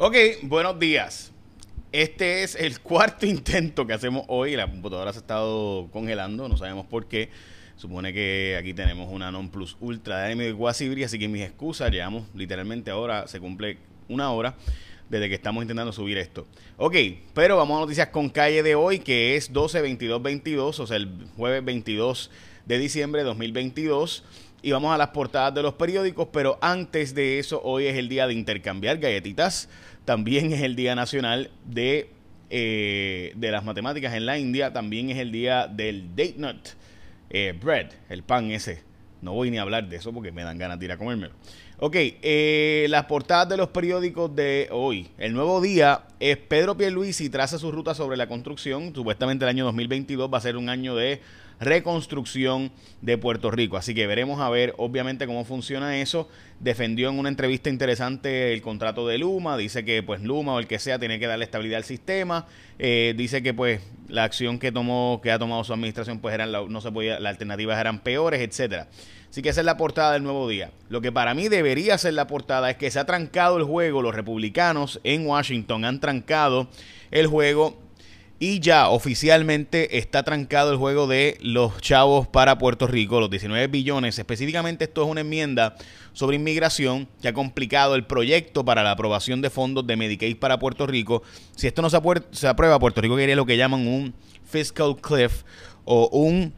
Ok, buenos días. Este es el cuarto intento que hacemos hoy. La computadora se ha estado congelando, no sabemos por qué. Supone que aquí tenemos una Non Plus Ultra de AMD Quasibri, así que mis excusas, llevamos literalmente ahora, se cumple una hora desde que estamos intentando subir esto. Ok, pero vamos a noticias con calle de hoy, que es 12, 22, 22, o sea, el jueves 22 de diciembre de 2022. Y vamos a las portadas de los periódicos, pero antes de eso, hoy es el día de intercambiar galletitas. También es el día nacional de, eh, de las matemáticas en la India. También es el día del date nut eh, bread, el pan ese. No voy ni a hablar de eso porque me dan ganas de ir a comérmelo. Ok, eh, las portadas de los periódicos de hoy. El nuevo día es Pedro Pierluisi traza su ruta sobre la construcción. Supuestamente el año 2022 va a ser un año de reconstrucción de Puerto Rico. Así que veremos a ver, obviamente, cómo funciona eso. Defendió en una entrevista interesante el contrato de Luma. Dice que, pues, Luma o el que sea tiene que darle estabilidad al sistema. Eh, dice que, pues, la acción que tomó, que ha tomado su administración, pues, eran no se podía, las alternativas eran peores, etcétera. Así que esa es la portada del nuevo día. Lo que para mí debería ser la portada es que se ha trancado el juego. Los republicanos en Washington han trancado el juego y ya oficialmente está trancado el juego de los chavos para Puerto Rico, los 19 billones. Específicamente esto es una enmienda sobre inmigración que ha complicado el proyecto para la aprobación de fondos de Medicaid para Puerto Rico. Si esto no se, aprueba, Puerto Rico quería lo que llaman un fiscal cliff o un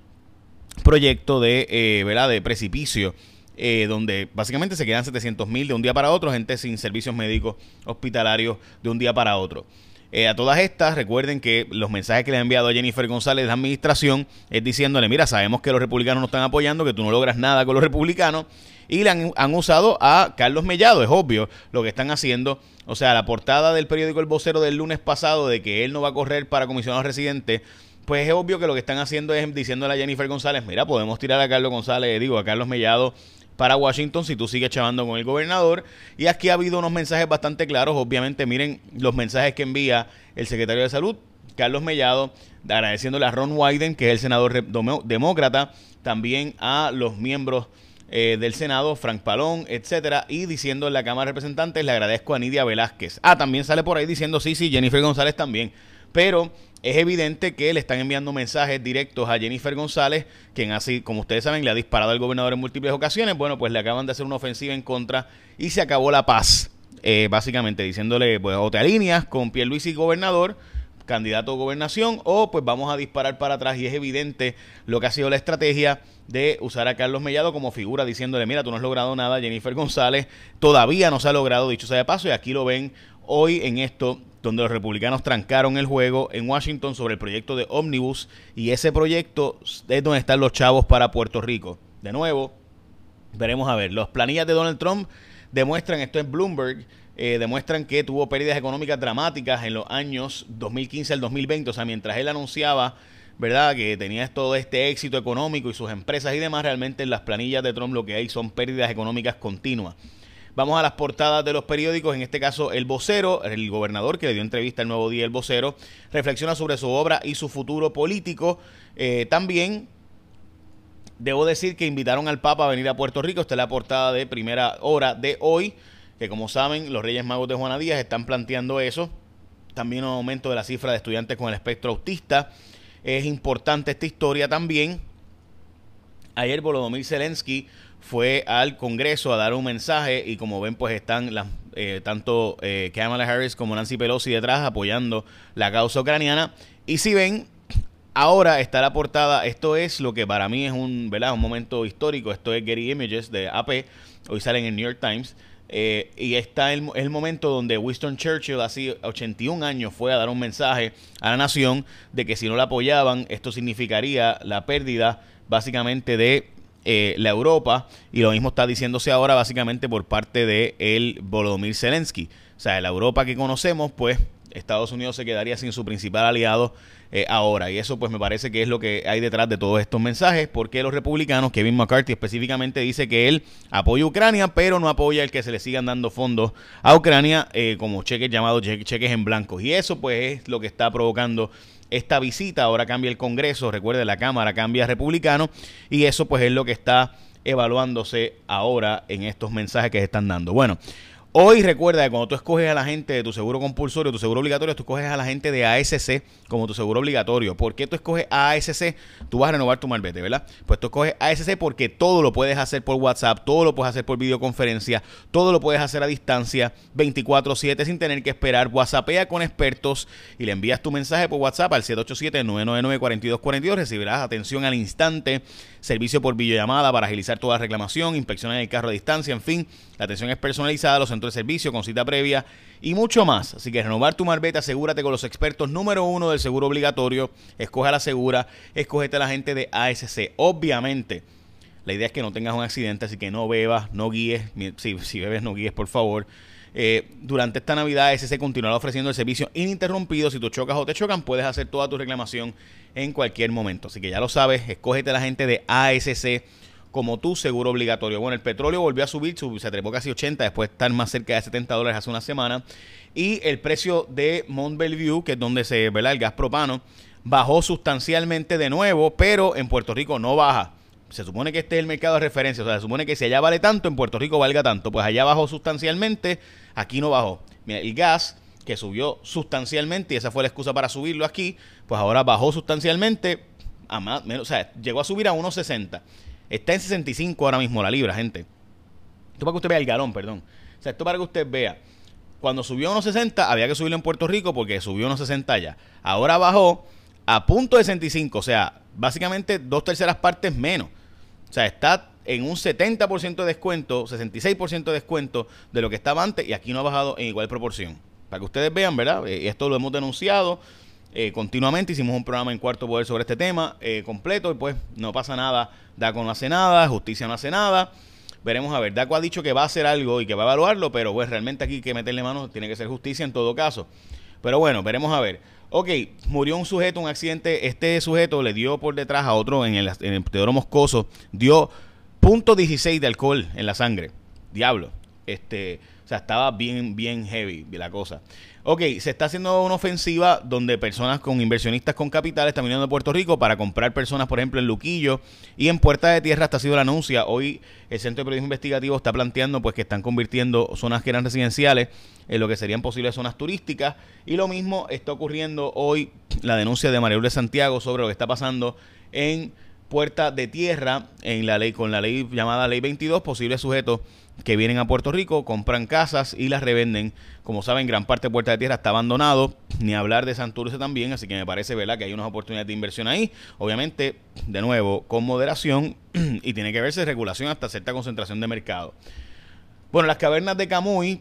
proyecto de, eh, ¿verdad? de precipicio. Eh, donde básicamente se quedan 700 mil de un día para otro, gente sin servicios médicos hospitalarios de un día para otro. Eh, a todas estas, recuerden que los mensajes que le ha enviado a Jennifer González de la administración es diciéndole, mira, sabemos que los republicanos no están apoyando, que tú no logras nada con los republicanos, y le han, usado a Carlos Mellado, es obvio lo que están haciendo. O sea, la portada del periódico El Vocero del lunes pasado de que él no va a correr para comisionado residente, pues es obvio que lo que están haciendo es diciéndole a Jennifer González, mira, podemos tirar a Carlos González, digo, a Carlos Mellado para Washington si tú sigues chavando con el gobernador. Y aquí ha habido unos mensajes bastante claros. Obviamente, miren los mensajes que envía el secretario de Salud, Carlos Mellado, agradeciéndole a Ron Wyden, que es el senador demócrata, también a los miembros eh, del Senado, Frank Palón, etcétera, y diciendo en la Cámara de Representantes, le agradezco a Nidia Velázquez. Ah, también sale por ahí diciendo sí, sí, Jennifer González también. Pero es evidente que le están enviando mensajes directos a Jennifer González, quien así, como ustedes saben, le ha disparado al gobernador en múltiples ocasiones. Bueno, pues le acaban de hacer una ofensiva en contra y se acabó la paz. Eh, básicamente diciéndole, pues, o te alineas con y gobernador, candidato a gobernación, o pues vamos a disparar para atrás. Y es evidente lo que ha sido la estrategia de usar a Carlos Mellado como figura, diciéndole, mira, tú no has logrado nada, Jennifer González todavía no se ha logrado, dicho sea de paso, y aquí lo ven hoy en esto donde los republicanos trancaron el juego en Washington sobre el proyecto de Omnibus y ese proyecto es donde están los chavos para Puerto Rico. De nuevo, veremos a ver, las planillas de Donald Trump demuestran, esto es Bloomberg, eh, demuestran que tuvo pérdidas económicas dramáticas en los años 2015 al 2020, o sea, mientras él anunciaba, ¿verdad?, que tenía todo este éxito económico y sus empresas y demás, realmente en las planillas de Trump lo que hay son pérdidas económicas continuas. Vamos a las portadas de los periódicos, en este caso El Vocero, el gobernador que le dio entrevista al Nuevo Día El Vocero, reflexiona sobre su obra y su futuro político. Eh, también debo decir que invitaron al Papa a venir a Puerto Rico, esta es la portada de primera hora de hoy, que como saben los Reyes Magos de Juana Díaz están planteando eso. También un aumento de la cifra de estudiantes con el espectro autista. Es importante esta historia también. Ayer Volodymyr Zelensky fue al Congreso a dar un mensaje y como ven pues están las, eh, tanto eh, Kamala Harris como Nancy Pelosi detrás apoyando la causa ucraniana. Y si ven ahora está la portada. Esto es lo que para mí es un, ¿verdad? un momento histórico. Esto es Getty Images de AP hoy salen en New York Times. Eh, y está el, el, momento donde Winston Churchill, hace 81 años, fue a dar un mensaje a la nación de que si no la apoyaban, esto significaría la pérdida básicamente de eh, la Europa y lo mismo está diciéndose ahora básicamente por parte de el Volodymyr Zelensky. O sea, la Europa que conocemos, pues Estados Unidos se quedaría sin su principal aliado eh, ahora. Y eso pues me parece que es lo que hay detrás de todos estos mensajes, porque los republicanos, Kevin McCarthy específicamente dice que él apoya a Ucrania, pero no apoya el que se le sigan dando fondos a Ucrania eh, como cheques llamados cheques en blanco. Y eso pues es lo que está provocando esta visita. Ahora cambia el Congreso, recuerde, la Cámara cambia a republicano y eso pues es lo que está evaluándose ahora en estos mensajes que se están dando. Bueno, Hoy recuerda que cuando tú escoges a la gente de tu seguro compulsorio, tu seguro obligatorio, tú escoges a la gente de ASC como tu seguro obligatorio. ¿Por qué tú escoges ASC? Tú vas a renovar tu marbete, ¿verdad? Pues tú escoges ASC porque todo lo puedes hacer por WhatsApp, todo lo puedes hacer por videoconferencia, todo lo puedes hacer a distancia, 24/7 sin tener que esperar. WhatsAppea con expertos y le envías tu mensaje por WhatsApp al 787-999-4242. Recibirás atención al instante, servicio por videollamada para agilizar toda la reclamación, inspección en el carro a distancia, en fin, la atención es personalizada, los de servicio con cita previa y mucho más. Así que renovar tu marbete, asegúrate con los expertos número uno del seguro obligatorio. Escoge la segura, escogete a la gente de ASC. Obviamente, la idea es que no tengas un accidente, así que no bebas, no guíes. Si, si bebes, no guíes, por favor. Eh, durante esta Navidad, ASC continuará ofreciendo el servicio ininterrumpido. Si tú chocas o te chocan, puedes hacer toda tu reclamación en cualquier momento. Así que ya lo sabes, escógete a la gente de ASC como tu seguro obligatorio. Bueno, el petróleo volvió a subir, se trepó casi 80 después de estar más cerca de 70 dólares hace una semana. Y el precio de Mont Belvieu, que es donde se ve el gas propano, bajó sustancialmente de nuevo, pero en Puerto Rico no baja. Se supone que este es el mercado de referencia, o sea, se supone que si allá vale tanto, en Puerto Rico valga tanto. Pues allá bajó sustancialmente, aquí no bajó. Mira, el gas que subió sustancialmente, y esa fue la excusa para subirlo aquí, pues ahora bajó sustancialmente, a más, o sea, llegó a subir a 1.60 Está en 65 ahora mismo la libra, gente. Esto para que usted vea el galón, perdón. O sea, esto para que usted vea. Cuando subió a 1.60 había que subirlo en Puerto Rico porque subió a 1.60 ya. Ahora bajó a punto de 65, o sea, básicamente dos terceras partes menos. O sea, está en un 70% de descuento, 66% de descuento de lo que estaba antes y aquí no ha bajado en igual proporción. Para que ustedes vean, ¿verdad? Eh, esto lo hemos denunciado eh, continuamente. Hicimos un programa en Cuarto Poder sobre este tema eh, completo y pues no pasa nada. DACO no hace nada, Justicia no hace nada. Veremos a ver. DACO ha dicho que va a hacer algo y que va a evaluarlo, pero pues realmente aquí que meterle mano tiene que ser justicia en todo caso. Pero bueno, veremos a ver. Ok, murió un sujeto, un accidente. Este sujeto le dio por detrás a otro en el, en el Teodoro Moscoso. Dio punto .16 de alcohol en la sangre. Diablo. Este, o sea, estaba bien, bien heavy la cosa. Ok, se está haciendo una ofensiva donde personas con inversionistas con capital están viniendo a Puerto Rico para comprar personas, por ejemplo, en Luquillo y en Puerta de Tierra. Hasta ha sido la anuncia. Hoy el Centro de Periodismo Investigativo está planteando pues que están convirtiendo zonas que eran residenciales en lo que serían posibles zonas turísticas. Y lo mismo está ocurriendo hoy la denuncia de María de Santiago sobre lo que está pasando en Puerta de Tierra en la ley con la ley llamada Ley 22, posibles sujetos que vienen a Puerto Rico, compran casas y las revenden. Como saben, gran parte de Puerta de Tierra está abandonado, ni hablar de Santurce también, así que me parece ¿verdad? que hay unas oportunidades de inversión ahí. Obviamente, de nuevo, con moderación y tiene que verse regulación hasta cierta concentración de mercado. Bueno, las cavernas de Camuy,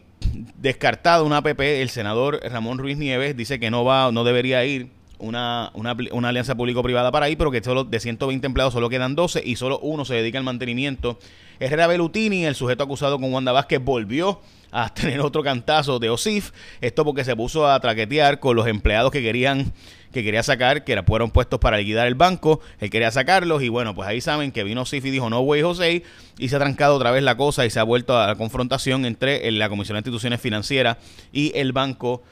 descartado una APP, el senador Ramón Ruiz Nieves dice que no va, no debería ir una, una, una alianza público-privada para ahí, pero que solo de 120 empleados solo quedan 12 y solo uno se dedica al mantenimiento. Herrera Belutini, el sujeto acusado con Wanda Vázquez, volvió a tener otro cantazo de OSIF. Esto porque se puso a traquetear con los empleados que querían que quería sacar, que fueron puestos para liquidar el banco, él quería sacarlos y bueno, pues ahí saben que vino OSIF y dijo no güey José y se ha trancado otra vez la cosa y se ha vuelto a la confrontación entre la Comisión de Instituciones Financieras y el banco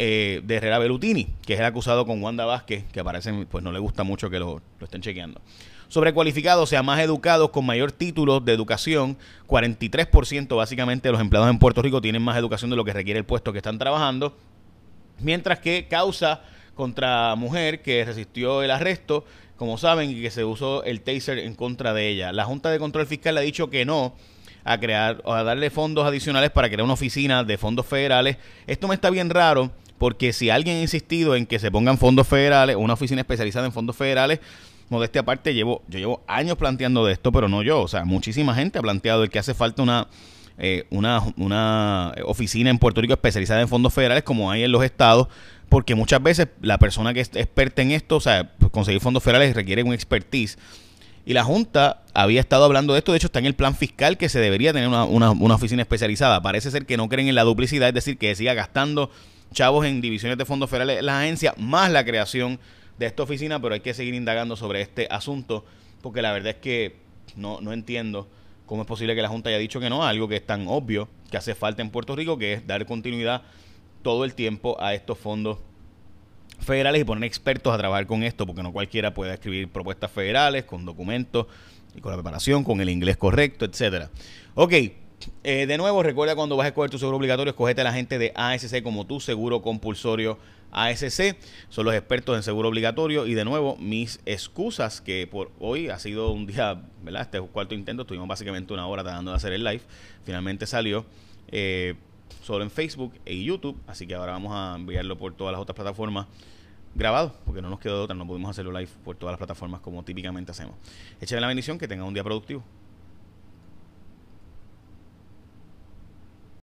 eh, de Herrera Belutini, que es el acusado con Wanda Vázquez, que parece pues no le gusta mucho que lo, estén chequeando. Sobrecualificados, o sea, más educados, con mayor título de educación. 43% básicamente de los empleados en Puerto Rico tienen más educación de lo que requiere el puesto que están trabajando. Mientras que causa contra mujer que resistió el arresto, como saben, y que se usó el taser en contra de ella. La Junta de Control Fiscal ha dicho que no a crear o a darle fondos adicionales para crear una oficina de fondos federales. Esto me está bien raro porque si alguien ha insistido en que se pongan fondos federales, una oficina especializada en fondos federales, modestia aparte, llevo, yo llevo años planteando de esto, pero no yo, o sea, muchísima gente ha planteado el que hace falta una, eh, una, una oficina en Puerto Rico especializada en fondos federales como hay en los estados, porque muchas veces la persona que es experta en esto, o sea, conseguir fondos federales requiere un expertise. Y la Junta había estado hablando de esto, de hecho está en el plan fiscal que se debería tener una, una, una oficina especializada. Parece ser que no creen en la duplicidad, es decir, que siga gastando chavos en divisiones de fondos federales, la agencia, más la creación de esta oficina, pero hay que seguir indagando sobre este asunto, porque la verdad es que no, no entiendo cómo es posible que la Junta haya dicho que no, algo que es tan obvio que hace falta en Puerto Rico, que es dar continuidad todo el tiempo a estos fondos federales y poner expertos a trabajar con esto, porque no cualquiera puede escribir propuestas federales con documentos y con la preparación, con el inglés correcto, etcétera. Ok, Eh, de nuevo, recuerda cuando vas a escoger tu seguro obligatorio, escogete a la gente de ASC como tu seguro compulsorio ASC. Son los expertos en seguro obligatorio. Y de nuevo, mis excusas, que por hoy ha sido un día, ¿verdad? Este cuarto intento. Estuvimos básicamente una hora tratando de hacer el live. Finalmente salió. Eh, solo en Facebook e YouTube. Así que ahora vamos a enviarlo por todas las otras plataformas grabado, porque no nos quedó otra, no pudimos hacerlo live por todas las plataformas como típicamente hacemos. Échale la bendición, que tenga un día productivo.